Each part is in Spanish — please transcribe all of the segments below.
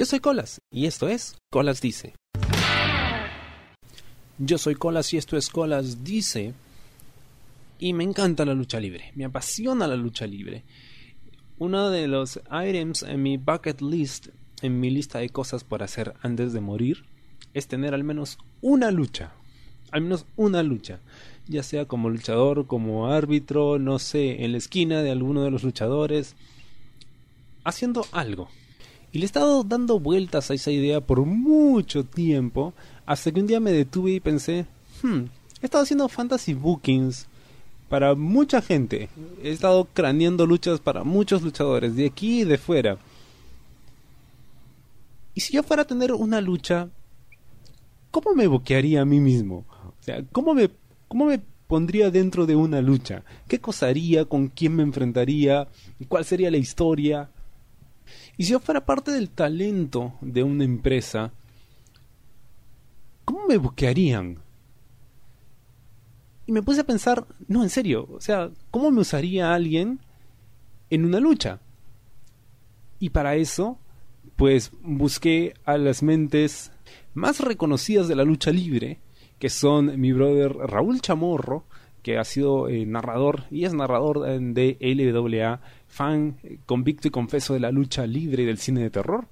Yo soy Colas y esto es Colas Dice. Yo soy Colas y esto es Colas Dice. Y me encanta la lucha libre, me apasiona la lucha libre. Uno de los items en mi bucket list, en mi lista de cosas por hacer antes de morir, es tener al menos una lucha. Al menos una lucha. Ya sea como luchador, como árbitro, no sé, en la esquina de alguno de los luchadores. Haciendo algo. Y le he estado dando vueltas a esa idea por mucho tiempo, hasta que un día me detuve y pensé, hmm, he estado haciendo fantasy bookings para mucha gente. He estado craneando luchas para muchos luchadores, de aquí y de fuera. Y si yo fuera a tener una lucha, ¿cómo me boquearía a mí mismo? O sea, ¿cómo me, cómo me pondría dentro de una lucha? ¿Qué cosa haría? ¿Con quién me enfrentaría? ¿Cuál sería la historia? Y si yo fuera parte del talento de una empresa, ¿cómo me buquearían? Y me puse a pensar, no, en serio, o sea, ¿cómo me usaría alguien en una lucha? Y para eso, pues busqué a las mentes más reconocidas de la lucha libre, que son mi brother Raúl Chamorro, que ha sido eh, narrador y es narrador de LWA, fan eh, convicto y confeso de la lucha libre y del cine de terror.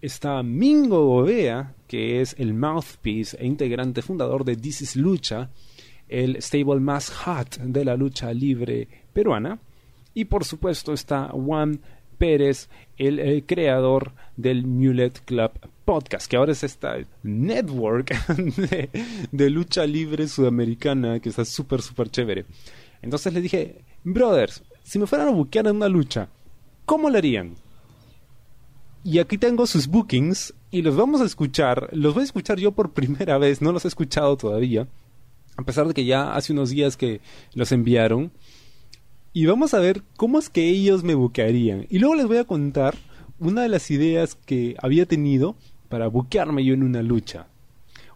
Está Mingo Gobea, que es el mouthpiece e integrante fundador de This is Lucha, el stable más hot de la lucha libre peruana. Y por supuesto está Juan Pérez, el, el creador del Mulet Club podcast, que ahora es esta network de, lucha libre sudamericana que está súper, súper chévere. Entonces le dije, brothers, si me fueran a buquear en una lucha, ¿cómo lo harían? Y aquí tengo sus bookings y los vamos a escuchar. Los voy a escuchar yo por primera vez, no los he escuchado todavía. A pesar de que ya hace unos días que los enviaron. Y vamos a ver cómo es que ellos me buquearían. Y luego les voy a contar una de las ideas que había tenido para buquearme yo en una lucha.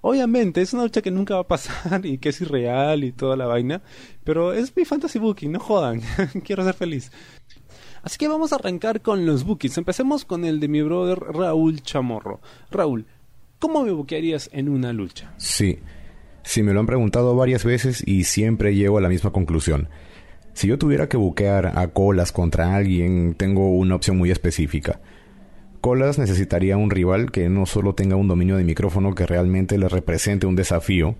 Obviamente, es una lucha que nunca va a pasar y que es irreal y toda la vaina, pero es mi fantasy booking, no jodan, quiero ser feliz. Así que vamos a arrancar con los bookings. Empecemos con el de mi brother Raúl Chamorro. Raúl, ¿cómo me buquearías en una lucha? Sí, sí, me lo han preguntado varias veces y siempre llego a la misma conclusión. Si yo tuviera que buquear a colas contra alguien, tengo una opción muy específica. Colas necesitaría un rival que no solo tenga un dominio de micrófono que realmente le represente un desafío,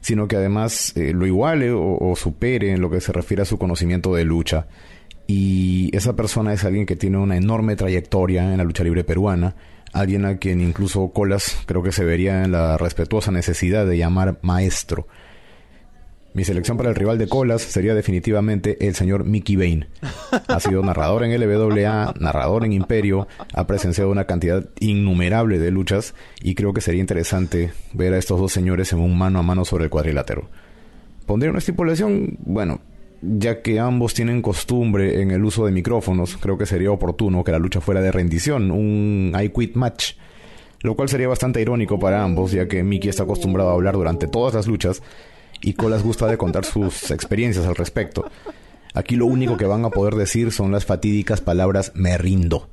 sino que además eh, lo iguale o, supere en lo que se refiere a su conocimiento de lucha. Y esa persona es alguien que tiene una enorme trayectoria en la lucha libre peruana, alguien a quien incluso Colas creo que se vería en la respetuosa necesidad de llamar maestro. Mi selección para el rival de colas sería definitivamente el señor Mickey Bain. Ha sido narrador en LWA, narrador en Imperio, ha presenciado una cantidad innumerable de luchas y creo que sería interesante ver a estos dos señores en un mano a mano sobre el cuadrilátero. Pondría una estipulación, bueno, ya que ambos tienen costumbre en el uso de micrófonos, creo que sería oportuno que la lucha fuera de rendición, un I quit match lo cual sería bastante irónico para ambos, ya que Mickey está acostumbrado a hablar durante todas las luchas y Colas gusta de contar sus experiencias al respecto. Aquí lo único que van a poder decir son las fatídicas palabras me rindo.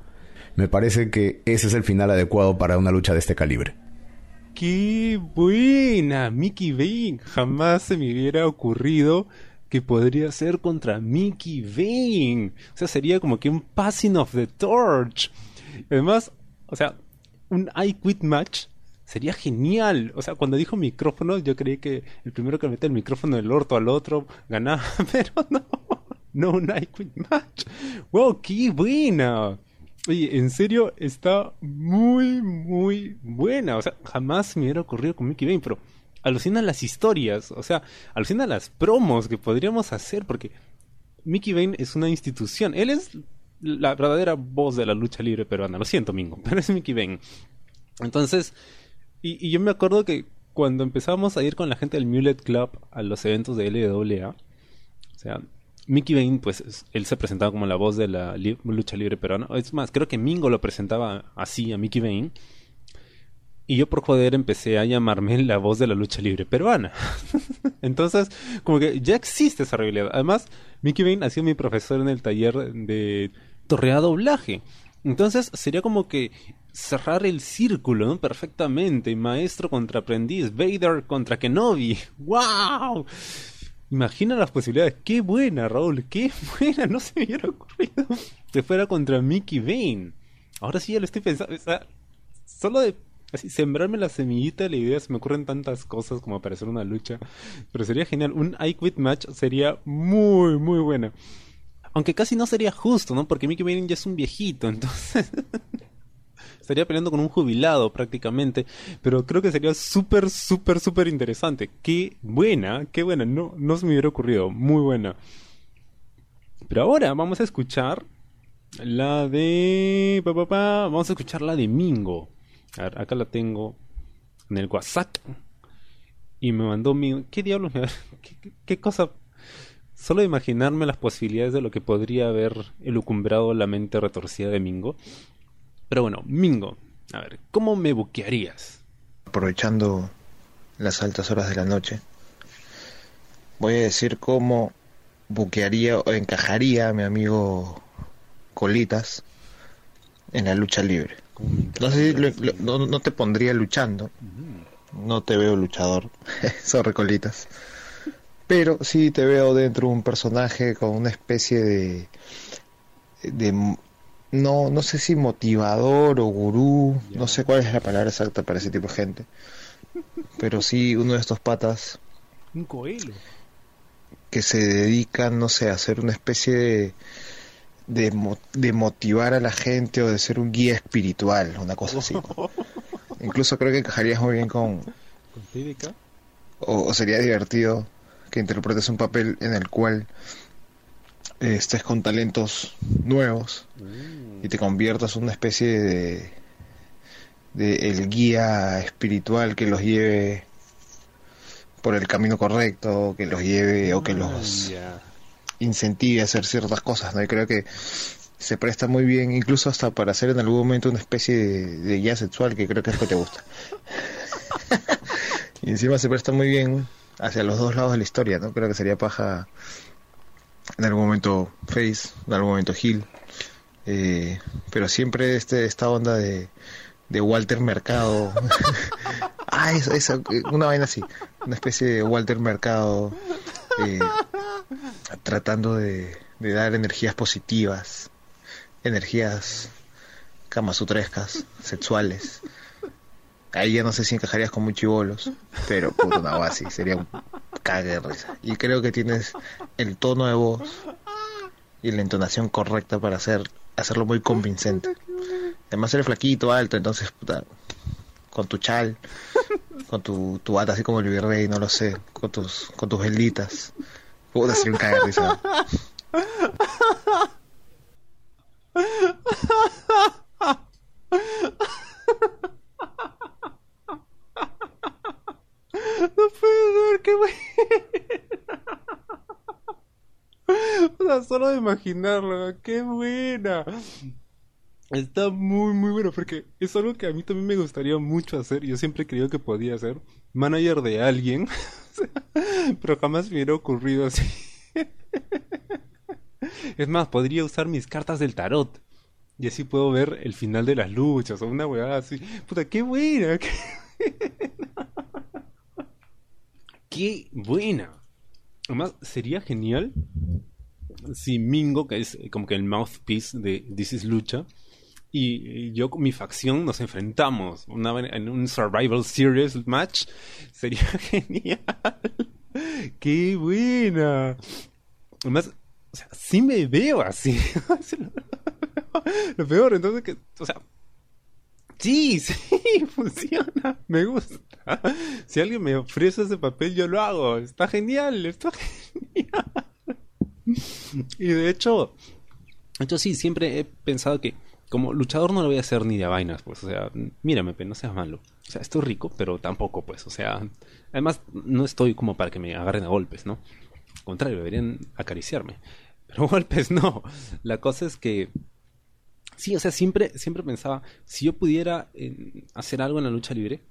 Me parece que ese es el final adecuado para una lucha de este calibre. ¡Qué buena! Mickey Bane. Jamás se me hubiera ocurrido que podría ser contra Mickey Bane. O sea, sería como que un passing of the torch. Además, o sea, un I quit match sería genial. O sea, cuando dijo micrófono, yo creí que el primero que mete el micrófono del orto al otro ganaba, pero no. No Quit Match. ¡Wow! ¡Qué buena! Oye, en serio, está muy, muy buena. O sea, jamás me hubiera ocurrido con Mickey Bane, pero alucina las historias. O sea, alucina las promos que podríamos hacer, porque Mickey Bane es una institución. Él es la verdadera voz de la lucha libre peruana. Lo siento, Mingo, pero es Mickey Bane. Entonces, y, yo me acuerdo que cuando empezamos a ir con la gente del Mulet Club a los eventos de LWA, o sea, Mickey Bane, pues él se presentaba como la voz de la lucha libre peruana. Es más, creo que Mingo lo presentaba así a Mickey Bane. Y yo por joder empecé a llamarme la voz de la lucha libre peruana. Entonces, como que ya existe esa realidad. Además, Mickey Bane ha sido mi profesor en el taller de torreado doblaje. Entonces, sería como que cerrar el círculo, ¿no? Perfectamente. Maestro contra aprendiz, Vader contra Kenobi. ¡Wow! Imagina las posibilidades. Qué buena, Raúl. Qué buena. No se me hubiera ocurrido que fuera contra Mickey Bane. Ahora sí ya lo estoy pensando. O sea, solo de así sembrarme la semillita de la idea se me ocurren tantas cosas como para hacer una lucha. Pero sería genial. Un I Quit match sería muy, muy buena. Aunque casi no sería justo, ¿no? Porque Mickey Bane ya es un viejito, entonces... estaría peleando con un jubilado prácticamente, pero creo que sería súper, súper, súper interesante. Qué buena, qué buena, no, no se me hubiera ocurrido, muy buena. Pero ahora vamos a escuchar la de... Vamos a escuchar la de Mingo. A ver, acá la tengo en el WhatsApp. Y me mandó mi... ¿Qué diablos? ¿Qué, qué cosa Solo imaginarme las posibilidades de lo que podría haber elucumbrado la mente retorcida de Mingo. Pero bueno, Mingo, a ver, ¿cómo me buquearías? Aprovechando las altas horas de la noche, voy a decir cómo buquearía o encajaría a mi amigo Colitas en la lucha libre. No sé si no, te pondría luchando. No te veo luchador. Sorry, Colitas. Pero sí te veo dentro de un personaje con una especie de, de no, no sé si motivador o gurú, no sé cuál es la palabra exacta para ese tipo de gente, pero sí uno de estos patas un coelho. que se dedican, no sé, a hacer una especie de, de, de, motivar a la gente o de ser un guía espiritual, una cosa así. Incluso creo que encajarías muy bien con... ¿Con o, o sería divertido que interpretes un papel en el cual estés con talentos nuevos y te conviertas en una especie de, de el guía espiritual que los lleve por el camino correcto, que los lleve o que los incentive a hacer ciertas cosas, ¿no? Y creo que se presta muy bien, incluso hasta para hacer en algún momento una especie de, guía sexual, que creo que es lo que te gusta. y encima se presta muy bien hacia los dos lados de la historia, ¿no? Creo que sería paja en algún momento Face, en algún momento Hill, eh, pero siempre este, esta onda de, de Walter Mercado, ah, eso, una vaina así, una especie de Walter Mercado eh, tratando de, de, dar energías positivas, energías camasutrescas, sexuales. Ahí ya no sé si encajarías con muy chivolos, pero puto una base, sería un cague de risa. Y creo que tienes el tono de voz y la entonación correcta para hacer hacerlo muy convincente. Además eres flaquito, alto, entonces puta, con tu chal, con tu, tu bata así como el virrey, no lo sé, con tus con tus velitas. Puta, sería un cague de risa. No puedo ver, qué buena. O sea, solo de imaginarlo, qué buena. Está muy, muy bueno porque es algo que a mí también me gustaría mucho hacer. Yo siempre he creído que podía ser manager de alguien, pero jamás me hubiera ocurrido así. Es más, podría usar mis cartas del tarot y así puedo ver el final de las luchas o una weá así. Puta, qué buena, qué buena qué buena. Además, sería genial si Mingo, que es como que el mouthpiece de This is Lucha, y yo con mi facción nos enfrentamos en un Survival Series match, sería genial. ¡Qué buena! Además, sí me veo así. Lo peor, entonces que, Sí, sí, funciona. Me gusta. Si alguien me ofrece ese papel, yo lo hago. Está genial, está genial. Y de hecho, hecho sí, siempre he pensado que como luchador no lo voy a hacer ni de vainas, pues. O sea, mírame, no seas malo. O sea, estoy rico, pero tampoco, pues. O sea, además no estoy como para que me agarren a golpes, ¿no? Al contrario, deberían acariciarme. Pero golpes no. La cosa es que Sí, o sea, siempre, siempre pensaba, si yo pudiera hacer algo en la lucha libre,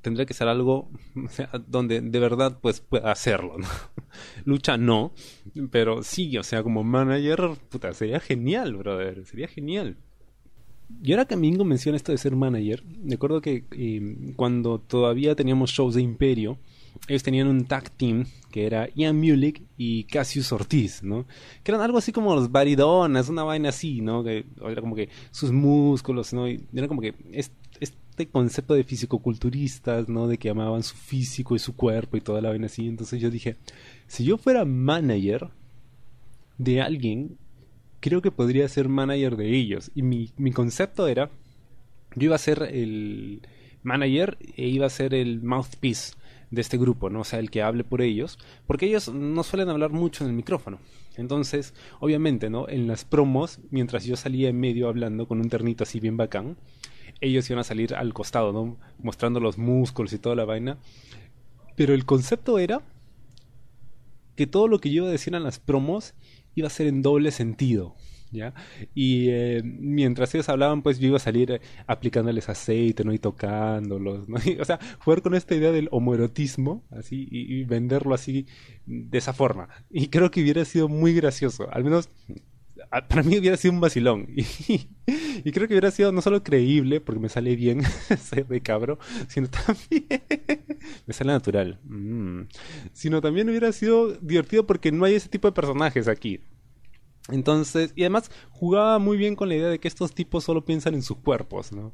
tendría que ser algo donde de verdad pues pueda hacerlo. lucha no, pero sí, o sea, como manager, puta, sería genial, brother, sería genial. Y ahora que Mingo menciona esto de ser manager, me acuerdo que eh, cuando todavía teníamos shows de Imperio, ellos tenían un tag team que era Ian Mulick y Cassius Ortiz, ¿no? Que eran algo así como los baridonas, una vaina así, ¿no? Que era como que sus músculos, ¿no? Y era como que este concepto de fisicoculturistas, ¿no? De que amaban su físico y su cuerpo y toda la vaina así. Entonces yo dije, si yo fuera manager de alguien, creo que podría ser manager de ellos. Y mi, mi concepto era, yo iba a ser el manager e iba a ser el mouthpiece de este grupo, ¿no? O sea, el que hable por ellos, porque ellos no suelen hablar mucho en el micrófono. Entonces, obviamente, ¿no? En las promos, mientras yo salía en medio hablando con un ternito así bien bacán, ellos iban a salir al costado, ¿no? Mostrando los músculos y toda la vaina. Pero el concepto era que todo lo que yo iba a decir en las promos iba a ser en doble sentido. Y eh, mientras ellos hablaban, pues yo iba a salir aplicándoles aceite, ¿no? Y tocándolos, ¿no? o sea, jugar con esta idea del homoerotismo, así, y, venderlo así, de esa forma. Y creo que hubiera sido muy gracioso. Al menos, para mí hubiera sido un vacilón. Y, creo que hubiera sido no solo creíble, porque me sale bien ser de cabro, sino también me sale natural. Mm. Sino también hubiera sido divertido porque no hay ese tipo de personajes aquí. Entonces, y además jugaba muy bien con la idea de que estos tipos solo piensan en sus cuerpos, ¿no?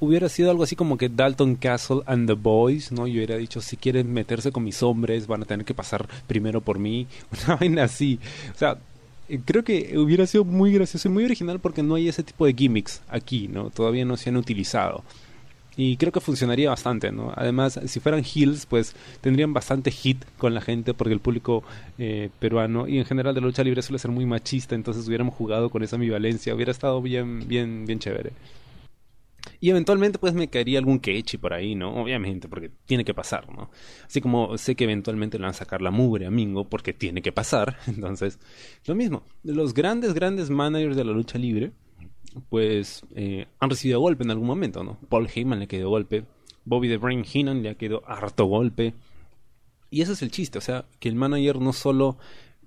Hubiera sido algo así como que Dalton Castle and the Boys, ¿no? Yo hubiera dicho, si quieren meterse con mis hombres, van a tener que pasar primero por mí, una vaina así. O sea, eh, creo que hubiera sido muy gracioso y muy original porque no hay ese tipo de gimmicks aquí, ¿no? Todavía no se han utilizado. Y creo que funcionaría bastante, ¿no? Además, si fueran heels, pues tendrían bastante hit con la gente porque el público eh, peruano y en general de lucha libre suele ser muy machista, entonces hubiéramos jugado con esa ambivalencia, hubiera estado bien, bien, bien chévere. Y eventualmente pues me caería algún quechi por ahí, ¿no? Obviamente, porque tiene que pasar, ¿no? Así como sé que eventualmente le van a sacar la mugre a Mingo porque tiene que pasar. Entonces, lo mismo. Los grandes, grandes managers de la lucha libre pues eh, han recibido golpe en algún momento, ¿no? Paul Heyman le quedó golpe, Bobby the Brain Heenan le ha quedado harto golpe. Y ese es el chiste, o sea, que el manager no solo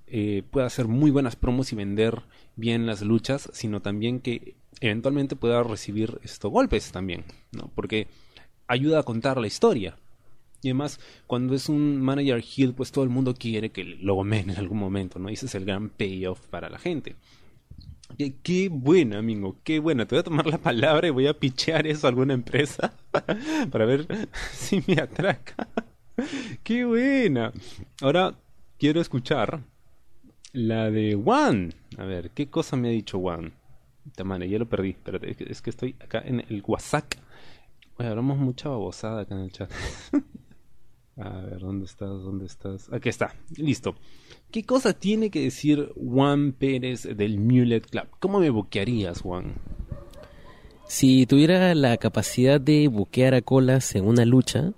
eh, pueda hacer muy buenas promos y vender bien las luchas, sino también que eventualmente pueda recibir estos golpes también, ¿no? Porque ayuda a contar la historia. Y además, cuando es un manager heel, pues todo el mundo quiere que lo gomen en algún momento, ¿no? Y ese es el gran payoff para la gente. Qué, buena, amigo, qué buena. Te voy a tomar la palabra y voy a pichear eso a alguna empresa para ver si me atraca. qué buena. Ahora quiero escuchar la de Juan. A ver, ¿qué cosa me ha dicho Juan? Tamane, ya lo perdí. Espérate, es que estoy acá en el WhatsApp. Hablamos mucha babosada acá en el chat. a ver, ¿dónde estás? ¿Dónde estás? Aquí está, listo. ¿Qué cosa tiene que decir Juan Pérez del Mulet Club? ¿Cómo me buquearías, Juan? Si tuviera la capacidad de buquear a colas en una lucha,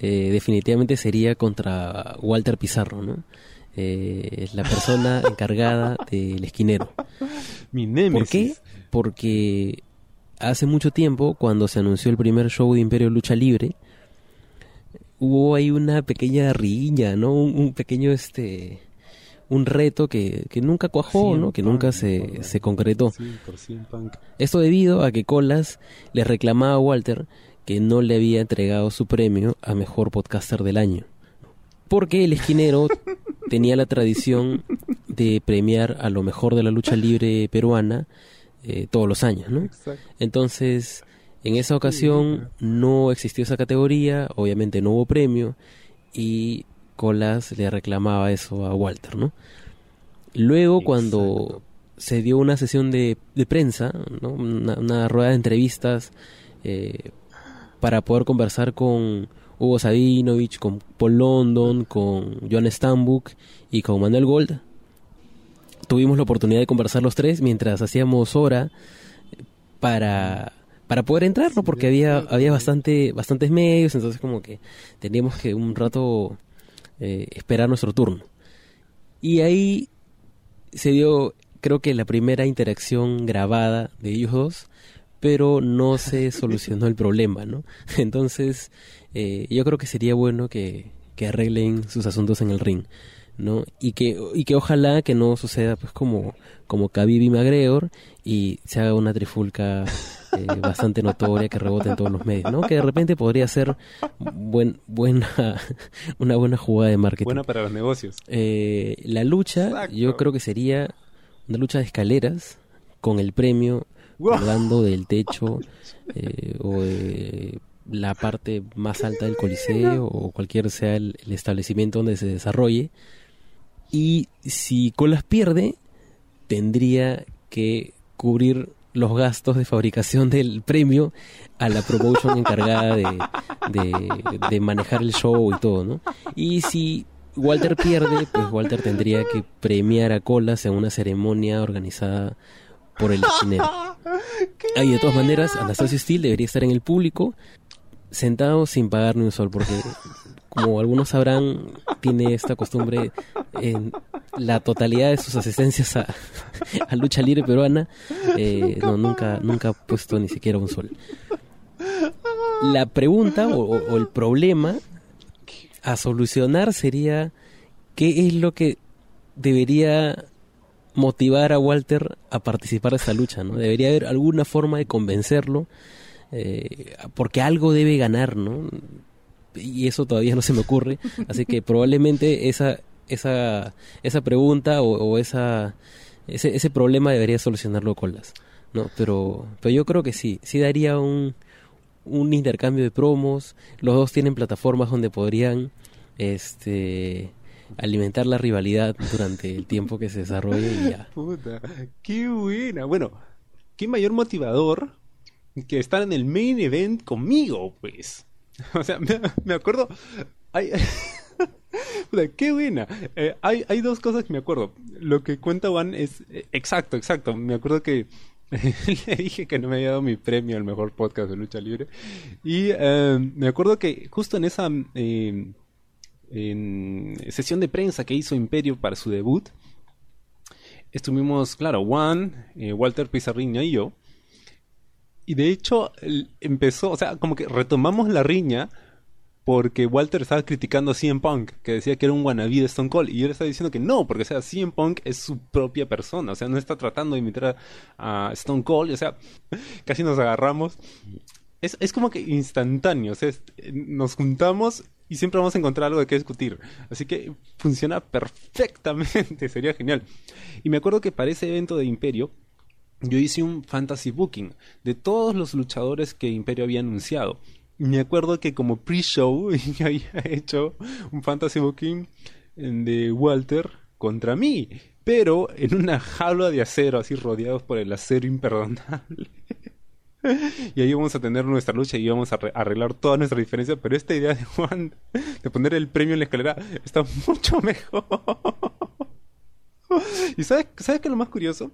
eh, definitivamente sería contra Walter Pizarro, ¿no? Eh, la persona encargada del esquinero. Mi némesis. ¿Por qué? Porque hace mucho tiempo, cuando se anunció el primer show de Imperio Lucha Libre, hubo ahí una pequeña riña, ¿no? Un, pequeño, este, un reto que, que nunca cuajó, ¿no? Que nunca se, se concretó. Esto debido a que Colas le reclamaba a Walter que no le había entregado su premio a Mejor Podcaster del Año. Porque el esquinero tenía la tradición de premiar a lo mejor de la lucha libre peruana eh, todos los años, ¿no? Entonces, en esa ocasión no existió esa categoría, obviamente no hubo premio y Colas le reclamaba eso a Walter, ¿no? Luego cuando se dio una sesión de, prensa, ¿no? una, rueda de entrevistas eh, para poder conversar con Hugo Sabinovich, con Paul London, con Joan Stambuk y con Manuel Gold. Tuvimos la oportunidad de conversar los tres mientras hacíamos hora para para poder entrar, ¿no? Porque había, había bastante, bastantes medios, entonces como que teníamos que un rato eh, esperar nuestro turno. Y ahí se dio, creo que la primera interacción grabada de ellos dos, pero no se solucionó el problema, ¿no? Entonces, eh, yo creo que sería bueno que, que arreglen sus asuntos en el ring. ¿No? Y que, y que ojalá que no suceda pues como, como Khabib y McGregor y se haga una trifulca eh, bastante notoria que rebote en todos los medios, ¿no? Que de repente podría ser buen, buena, una buena jugada de marketing. Buena para los negocios. Eh, la lucha, Exacto. yo creo que sería una lucha de escaleras con el premio colgando del techo eh, o de la parte más alta del coliseo o cualquier sea el, el establecimiento donde se desarrolle. Y si Colas pierde, tendría que cubrir los gastos de fabricación del premio a la promotion encargada de, de- de manejar el show y todo, ¿no? Y si Walter pierde, pues Walter tendría que premiar a Colas en una ceremonia organizada por el esquinero. Ahí, de todas maneras, Anastasio Steele debería estar en el público, sentado sin pagar ni un sol, porque, como algunos sabrán, tiene esta costumbre en la totalidad de sus asistencias a, a lucha libre peruana, eh, no, nunca, nunca ha puesto ni siquiera un sol. La pregunta o, el problema a solucionar sería qué es lo que debería motivar a Walter a participar de esta lucha, ¿no? Debería haber alguna forma de convencerlo, eh, porque algo debe ganar, ¿no? Y eso todavía no se me ocurre, así que probablemente esa esa esa pregunta o, esa ese, ese problema debería solucionarlo Colas, ¿no? Pero pero yo creo que sí, sí daría un un intercambio de promos, los dos tienen plataformas donde podrían este alimentar la rivalidad durante el tiempo que se desarrolle y ya. Puta, qué buena. Bueno, qué mayor motivador que estar en el main event conmigo, pues. O sea, me, acuerdo. Hay, qué buena. Eh, hay, hay dos cosas que me acuerdo. Lo que cuenta Juan es eh, exacto, exacto. Me acuerdo que le dije que no me había dado mi premio al mejor podcast de lucha libre. Y eh, me acuerdo que justo en esa eh, sesión de prensa que hizo Imperio para su debut, estuvimos, claro, Juan, Walter Pizarriña y yo. Y de hecho empezó, o sea, como que retomamos la riña porque Walter estaba criticando a CM Punk, que decía que era un wannabe de Stone Cold, y yo le estaba diciendo que no, porque o sea, CM Punk es su propia persona, o sea, no está tratando de imitar a, Stone Cold, o sea, casi nos agarramos. Es, es como que instantáneo, o sea, es- nos juntamos y siempre vamos a encontrar algo de qué discutir. Así que funciona perfectamente, sería genial. Y me acuerdo que para ese evento de Imperio, yo hice un fantasy booking de todos los luchadores que Imperio había anunciado. Me acuerdo que como pre-show yo había hecho un fantasy booking de Walter contra mí, pero en una jaula de acero, así rodeados por el acero imperdonable. Y ahí vamos a tener nuestra lucha y vamos a arre- arreglar todas nuestras diferencias. Pero esta idea de Juan de poner el premio en la escalera está mucho mejor. ¿Y sabes, sabes qué es lo más curioso?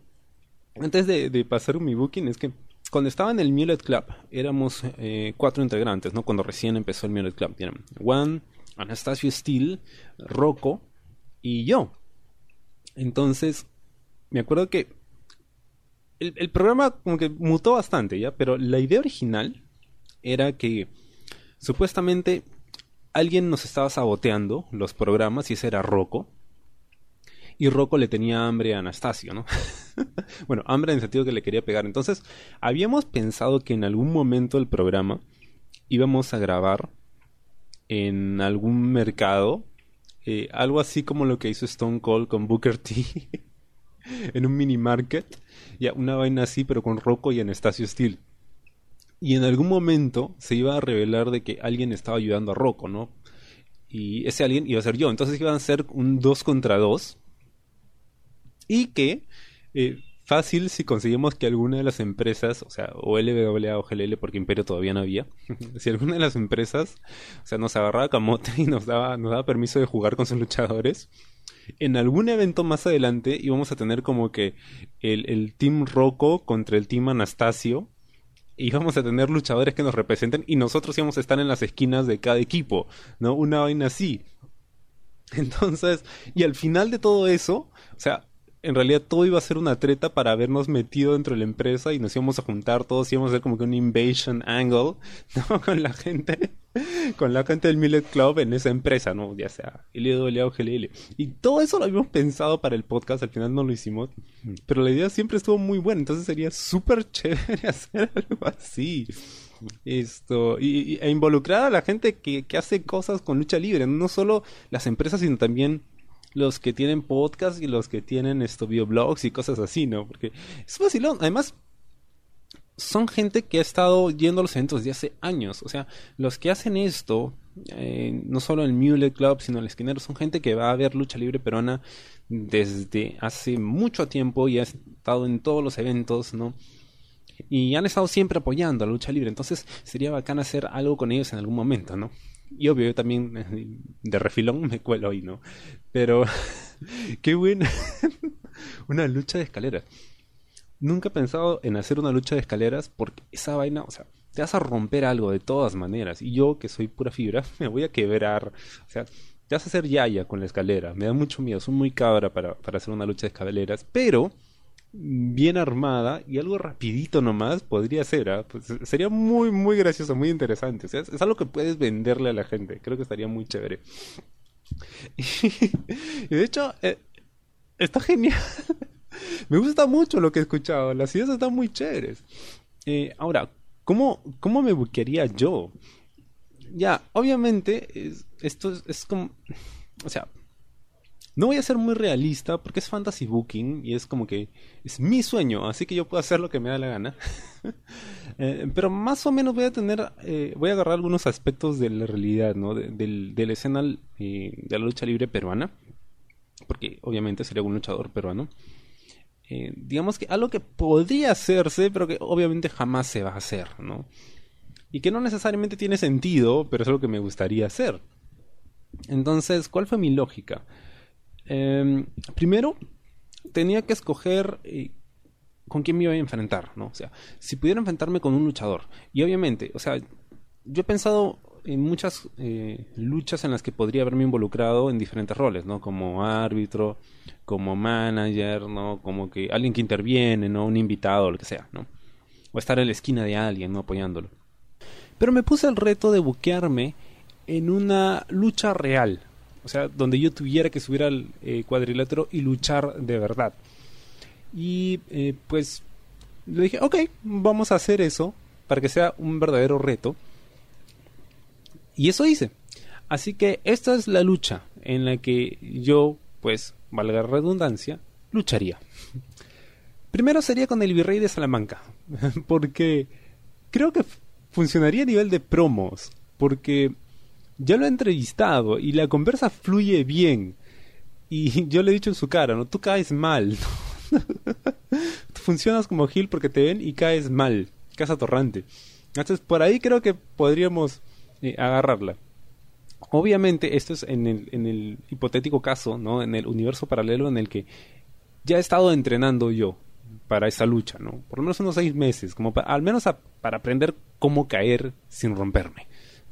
Antes de, de pasar mi booking, es que cuando estaba en el Mulet Club, éramos eh, cuatro integrantes, ¿no? Cuando recién empezó el Mulet Club. Eran Juan, Anastasio Steele, Rocco y yo. Entonces, me acuerdo que el, el programa como que mutó bastante, ¿ya? Pero la idea original era que supuestamente alguien nos estaba saboteando los programas y ese era Rocco. Y Rocco le tenía hambre a Anastasio, ¿no? bueno, hambre en el sentido que le quería pegar. Entonces, habíamos pensado que en algún momento del programa íbamos a grabar en algún mercado, eh, algo así como lo que hizo Stone Cold con Booker T, en un mini market, ya una vaina así, pero con Rocco y Anastasio Steele. Y en algún momento se iba a revelar de que alguien estaba ayudando a Rocco, ¿no? Y ese alguien iba a ser yo. Entonces iban a ser un 2 contra 2. Y que eh, fácil si conseguimos que alguna de las empresas, o sea, o LWA o GLL, porque Imperio todavía no había, si alguna de las empresas, o sea, nos agarraba camote y nos daba, nos daba permiso de jugar con sus luchadores, en algún evento más adelante íbamos a tener como que el, el Team Rocco contra el Team Anastasio. Y vamos a tener luchadores que nos representen y nosotros íbamos a estar en las esquinas de cada equipo, ¿no? Una vaina así. Entonces, y al final de todo eso, o sea, en realidad todo iba a ser una treta para habernos metido dentro de la empresa y nos íbamos a juntar todos, íbamos a hacer como que un invasion angle. Con la gente, con la gente del Millet Club en esa empresa, ¿no? Ya sea LWA o GLL. Y todo eso lo habíamos pensado para el podcast, al final no lo hicimos, pero la idea siempre estuvo muy buena, entonces sería súper chévere hacer algo así. Esto, y, e involucrar a la gente que, que hace cosas con lucha libre, no solo las empresas, sino también los que tienen podcast y los que tienen esto bioblogs y cosas así, ¿no? Porque es vacilón. Además, son gente que ha estado yendo a los eventos de hace años. O sea, los que hacen esto, eh, no solo el Mulet Club, sino el Esquinero, son gente que va a ver lucha libre peruana desde hace mucho tiempo y ha estado en todos los eventos, ¿no? Y han estado siempre apoyando a la lucha libre. Entonces sería bacán hacer algo con ellos en algún momento, ¿no? Y obvio, yo también de refilón me cuelo ahí, ¿no? Pero, qué buena. una lucha de escaleras. Nunca he pensado en hacer una lucha de escaleras porque esa vaina, o sea, te vas a romper algo de todas maneras. Y yo, que soy pura fibra, me voy a quebrar. O sea, te vas a hacer yaya con la escalera. Me da mucho miedo, soy muy cabra para, para hacer una lucha de escaleras. Pero bien armada y algo rapidito nomás podría ser, ¿ah? pues, sería muy muy gracioso, muy interesante. es, algo que puedes venderle a la gente. Creo que estaría muy chévere. Y, de hecho, eh, está genial. Me gusta mucho lo que he escuchado. Las ideas están muy chéveres. Eh, ahora, ¿cómo, ¿cómo me buquearía yo? Ya, obviamente, esto es como... O sea, no voy a ser muy realista porque es fantasy booking y es como que es mi sueño, así que yo puedo hacer lo que me da la gana. Eh, pero más o menos voy a tener, eh, voy a agarrar algunos aspectos de la realidad, ¿no? De, la escena eh, de la lucha libre peruana, porque obviamente sería un luchador peruano. digamos que algo que podría hacerse, pero que obviamente jamás se va a hacer, ¿no? Y que no necesariamente tiene sentido, pero es algo que me gustaría hacer. Entonces, ¿cuál fue mi lógica? Em, primero, tenía que escoger eh, con quién me iba a enfrentar, ¿no? O sea, si pudiera enfrentarme con un luchador. Y obviamente, o sea, yo he pensado en muchas eh, luchas en las que podría haberme involucrado en diferentes roles, ¿no? Como árbitro, como manager, ¿no? Como que alguien que interviene, ¿no? Un invitado, lo que sea, ¿no? O estar en la esquina de alguien, ¿no? Apoyándolo. Pero me puse el reto de buquearme en una lucha real, o sea, donde yo tuviera que subir al eh, cuadrilátero y luchar de verdad. Y eh, pues le dije, ok, vamos a hacer eso para que sea un verdadero reto. Y eso hice. Así que esta es la lucha en la que yo, pues, valga la redundancia, lucharía. Primero sería con el virrey de Salamanca, porque creo que funcionaría a nivel de promos, porque ya lo he entrevistado y la conversa fluye bien. Y yo le he dicho en su cara, ¿no? Tú caes mal. Tú funcionas como Gil porque te ven y caes mal. Caes atorrante. Entonces, por ahí creo que podríamos eh, agarrarla. Obviamente, esto es en el, en el hipotético caso, ¿no? En el universo paralelo en el que ya he estado entrenando yo para esa lucha, ¿no? Por lo menos unos seis meses, como al menos para aprender cómo caer sin romperme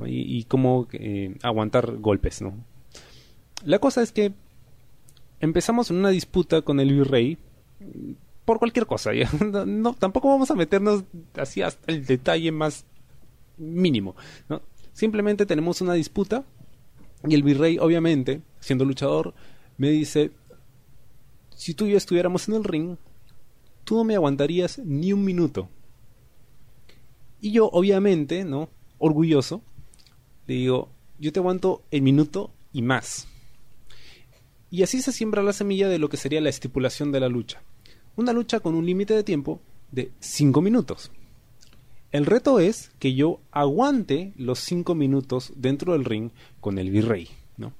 y, cómo eh, aguantar golpes, ¿no? La cosa es que empezamos una disputa con el virrey por cualquier cosa. No, tampoco vamos a meternos así hasta el detalle más mínimo. Simplemente tenemos una disputa y el virrey, obviamente, siendo luchador, me dice, si tú y yo estuviéramos en el ring, tú no me aguantarías ni un minuto. Y yo, obviamente, ¿no? Orgulloso, le digo, yo te aguanto el minuto y más. Y así se siembra la semilla de lo que sería la estipulación de la lucha. Una lucha con un límite de tiempo de 5 minutos. El reto es que yo aguante los 5 minutos dentro del ring con el virrey. ¿no?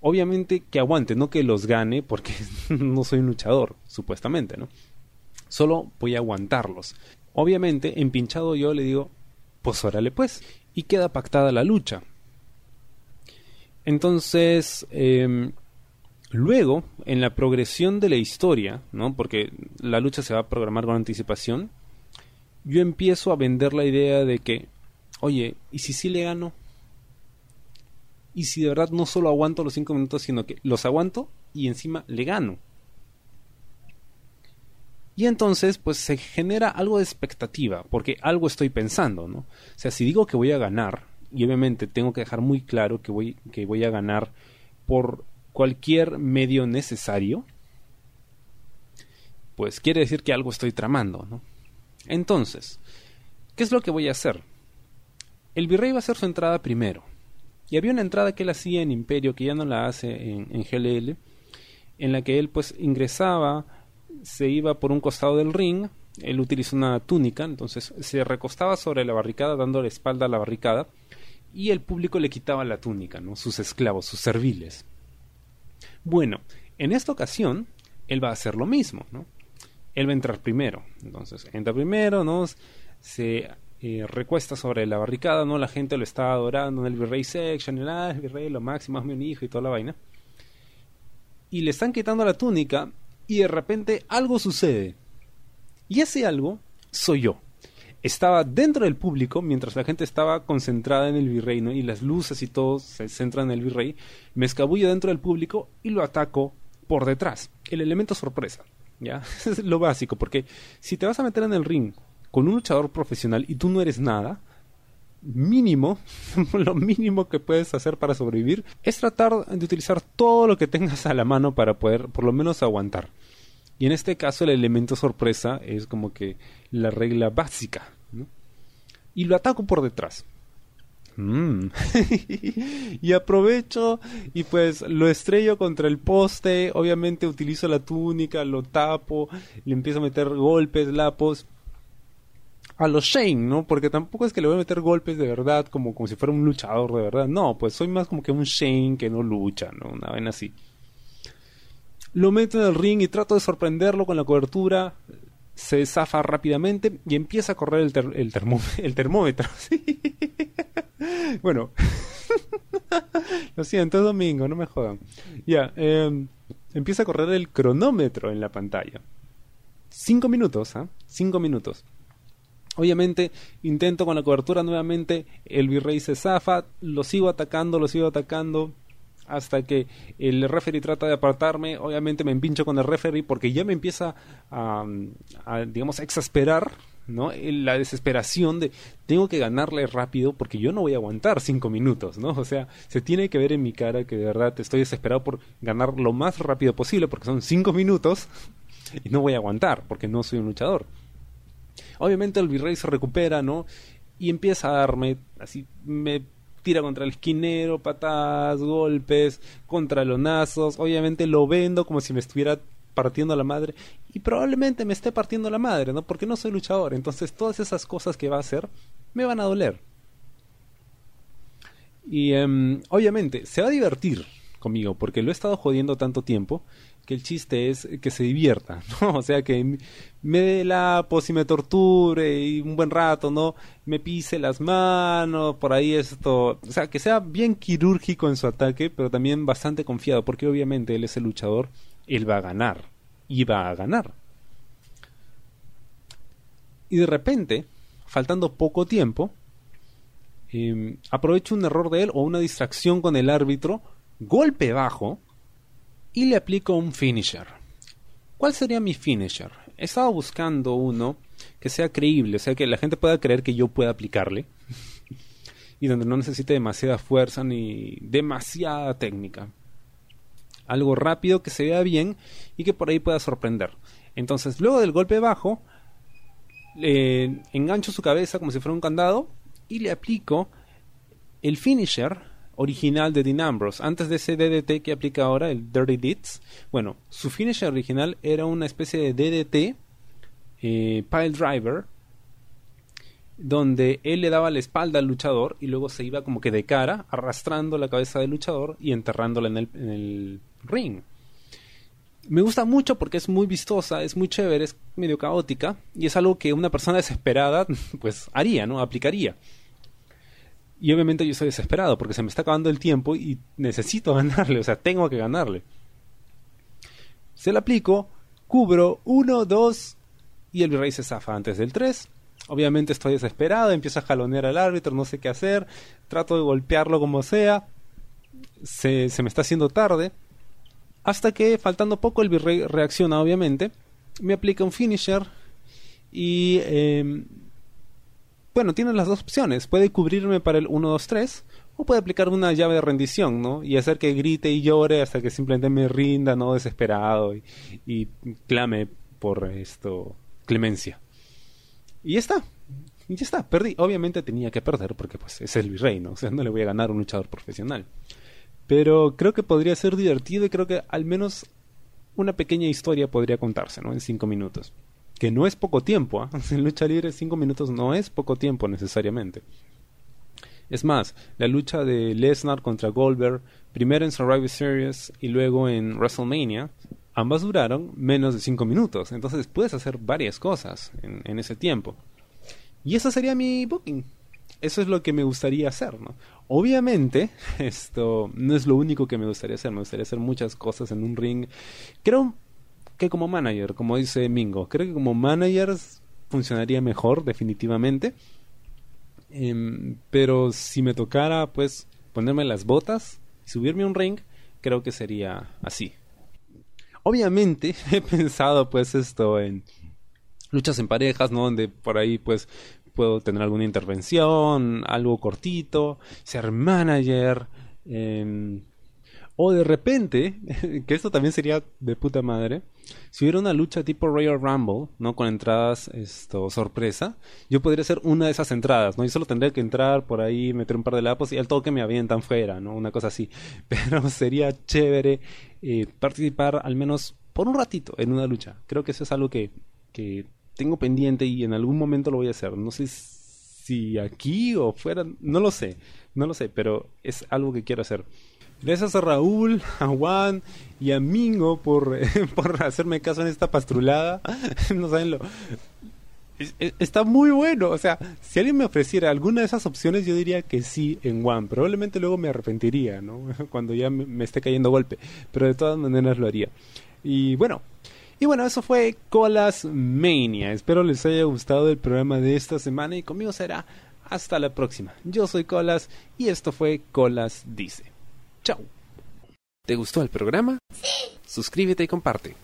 Obviamente que aguante, no que los gane, porque no soy un luchador, supuestamente. ¿no? Solo voy a aguantarlos. Obviamente, empinchado yo le digo, pues órale pues y queda pactada la lucha. Entonces, em, luego, en la progresión de la historia, ¿no? porque la lucha se va a programar con anticipación, yo empiezo a vender la idea de que, oye, ¿y si sí le gano? ¿Y si de verdad no solo aguanto los cinco minutos, sino que los aguanto y encima le gano? Y entonces, pues se genera algo de expectativa, porque algo estoy pensando, ¿no? O sea, si digo que voy a ganar, y obviamente tengo que dejar muy claro que voy, que voy a ganar por cualquier medio necesario, pues quiere decir que algo estoy tramando, ¿no? Entonces, ¿qué es lo que voy a hacer? El virrey va a hacer su entrada primero. Y había una entrada que él hacía en Imperio, que ya no la hace en, en GLL, en la que él pues ingresaba, se iba por un costado del ring, él utiliza una túnica, entonces se recostaba sobre la barricada dando la espalda a la barricada y el público le quitaba la túnica, ¿no? sus esclavos, sus serviles. Bueno, en esta ocasión él va a hacer lo mismo, ¿no? Él va a entrar primero, entonces entra primero, ¿no? Se eh, recuesta sobre la barricada, ¿no? La gente lo está adorando en el virrey section, el, ah, el virrey lo máximo, es mi hijo y toda la vaina. Y le están quitando la túnica y de repente algo sucede. Y ese algo soy yo. Estaba dentro del público mientras la gente estaba concentrada en el virrey ¿no? y las luces y todo se centran en el virrey. Me escabullo dentro del público y lo ataco por detrás. El elemento sorpresa. ¿ya? es lo básico, porque si te vas a meter en el ring con un luchador profesional y tú no eres nada, mínimo, lo mínimo que puedes hacer para sobrevivir es tratar de utilizar todo lo que tengas a la mano para poder por lo menos aguantar. Y en este caso el elemento sorpresa es como que la regla básica. Y lo ataco por detrás. Mm. y aprovecho y pues lo estrello contra el poste. Obviamente utilizo la túnica, lo tapo, le empiezo a meter golpes, lapos a los Shane, ¿no? Porque tampoco es que le voy a meter golpes de verdad como, como si fuera un luchador de verdad. No, pues soy más como que un Shane que no lucha, ¿no? Una vez así. Lo meto en el ring y trato de sorprenderlo con la cobertura. Se zafa rápidamente y empieza a correr el, termómetro. bueno. Lo siento, es domingo, no me jodan. Ya, eh, empieza a correr el cronómetro en la pantalla. Cinco minutos, ¿ah? Cinco minutos. Obviamente intento con la cobertura nuevamente, el virrey se zafa, lo sigo atacando, lo sigo atacando hasta que el referee trata de apartarme, obviamente me empincho con el referee porque ya me empieza a, digamos, a exasperar, ¿no? La desesperación de tengo que ganarle rápido porque yo no voy a aguantar cinco minutos, ¿no? O sea, se tiene que ver en mi cara que de verdad estoy desesperado por ganar lo más rápido posible porque son cinco minutos y no voy a aguantar porque no soy un luchador. Obviamente el virrey se recupera, ¿no? Y empieza a darme, así, me tira contra el esquinero, patadas, golpes, contra nazos. Obviamente lo vendo como si me estuviera partiendo la madre y probablemente me esté partiendo la madre, ¿no? Porque no soy luchador. Entonces todas esas cosas que va a hacer me van a doler. Y um, obviamente se va a divertir conmigo porque lo he estado jodiendo tanto tiempo que el chiste es que se divierta, ¿no? O sea, que me dé lapos y me torture y un buen rato, ¿no? Me pise las manos, por ahí esto, o sea, que sea bien quirúrgico en su ataque, pero también bastante confiado, porque obviamente él es el luchador, él va a ganar, y va a ganar. Y de repente, faltando poco tiempo, eh, un error de él o una distracción con el árbitro, golpe bajo, y le aplico un finisher. ¿Cuál sería mi finisher? He estado buscando uno que sea creíble, o sea, que la gente pueda creer que yo pueda aplicarle y donde no necesite demasiada fuerza ni demasiada técnica. Algo rápido que se vea bien y que por ahí pueda sorprender. Entonces, luego del golpe bajo, le engancho su cabeza como si fuera un candado y le aplico el finisher original de Dean Ambrose, antes de ese DDT que aplica ahora, el Dirty Deeds. Bueno, su finisher original era una especie de DDT, eh, Pile Driver, donde él le daba la espalda al luchador y luego se iba como que de cara, arrastrando la cabeza del luchador y enterrándola en el, en el ring. Me gusta mucho porque es muy vistosa, es muy chévere, es medio caótica y es algo que una persona desesperada pues haría, ¿no? Aplicaría. Y obviamente yo estoy desesperado porque se me está acabando el tiempo y necesito ganarle, o sea, tengo que ganarle. Se la aplico, cubro uno, dos y el virrey se zafa antes del 3. Obviamente estoy desesperado, empiezo a jalonear al árbitro, no sé qué hacer, trato de golpearlo como sea. Se, se me está haciendo tarde. Hasta que, faltando poco, el virrey reacciona, obviamente, me aplica un finisher y em, bueno, tiene las dos opciones. Puede cubrirme para el 1, 2, 3 o puede aplicar una llave de rendición, ¿no? Y hacer que grite y llore hasta que simplemente me rinda, ¿no? Desesperado y, clame por esto clemencia. Y ya está. Y ya está, perdí. Obviamente tenía que perder porque pues es el virrey, ¿no? O sea, no le voy a ganar a un luchador profesional. Pero creo que podría ser divertido y creo que al menos una pequeña historia podría contarse, ¿no? En cinco minutos. Que no es poco tiempo, ¿ah? En lucha libre cinco minutos no es poco tiempo necesariamente. Es más, la lucha de Lesnar contra Goldberg, primero en Survivor Series y luego en WrestleMania, ambas duraron menos de cinco minutos. Entonces puedes hacer varias cosas en, en ese tiempo. Y eso sería mi booking. Eso es lo que me gustaría hacer, ¿no? Obviamente, esto no es lo único que me gustaría hacer. Me gustaría hacer muchas cosas en un ring. Creo que como manager, como dice Mingo, creo que como manager funcionaría mejor, definitivamente. Em, pero si me tocara, pues, ponerme las botas y subirme a un ring, creo que sería así. Obviamente, he pensado, pues, esto en luchas en parejas, ¿no? Donde por ahí, pues, puedo tener alguna intervención, algo cortito, ser manager, eh, o de repente, que esto también sería de puta madre, si hubiera una lucha tipo Royal Rumble, ¿no? Con entradas esto sorpresa, yo podría ser una de esas entradas, ¿no? Yo solo tendría que entrar por ahí, meter un par de lapos y al toque me avientan fuera, ¿no? Una cosa así. Pero sería chévere eh, participar al menos por un ratito en una lucha. Creo que eso es algo que, que tengo pendiente y en algún momento lo voy a hacer. No sé si aquí o fuera, no lo sé, no lo sé, pero es algo que quiero hacer. Gracias a Raúl, a Juan y a Mingo por, por hacerme caso en esta pastrulada. no saben lo. Está muy bueno. O sea, si alguien me ofreciera alguna de esas opciones, yo diría que sí en One. Probablemente luego me arrepentiría, ¿no? Cuando ya me, esté cayendo golpe. Pero de todas maneras lo haría. Y bueno. Y bueno, eso fue Colas Mania. Espero les haya gustado el programa de esta semana y conmigo será hasta la próxima. Yo soy Colas y esto fue Colas Dice. Chao. ¿Te gustó el programa? Sí. Suscríbete y comparte.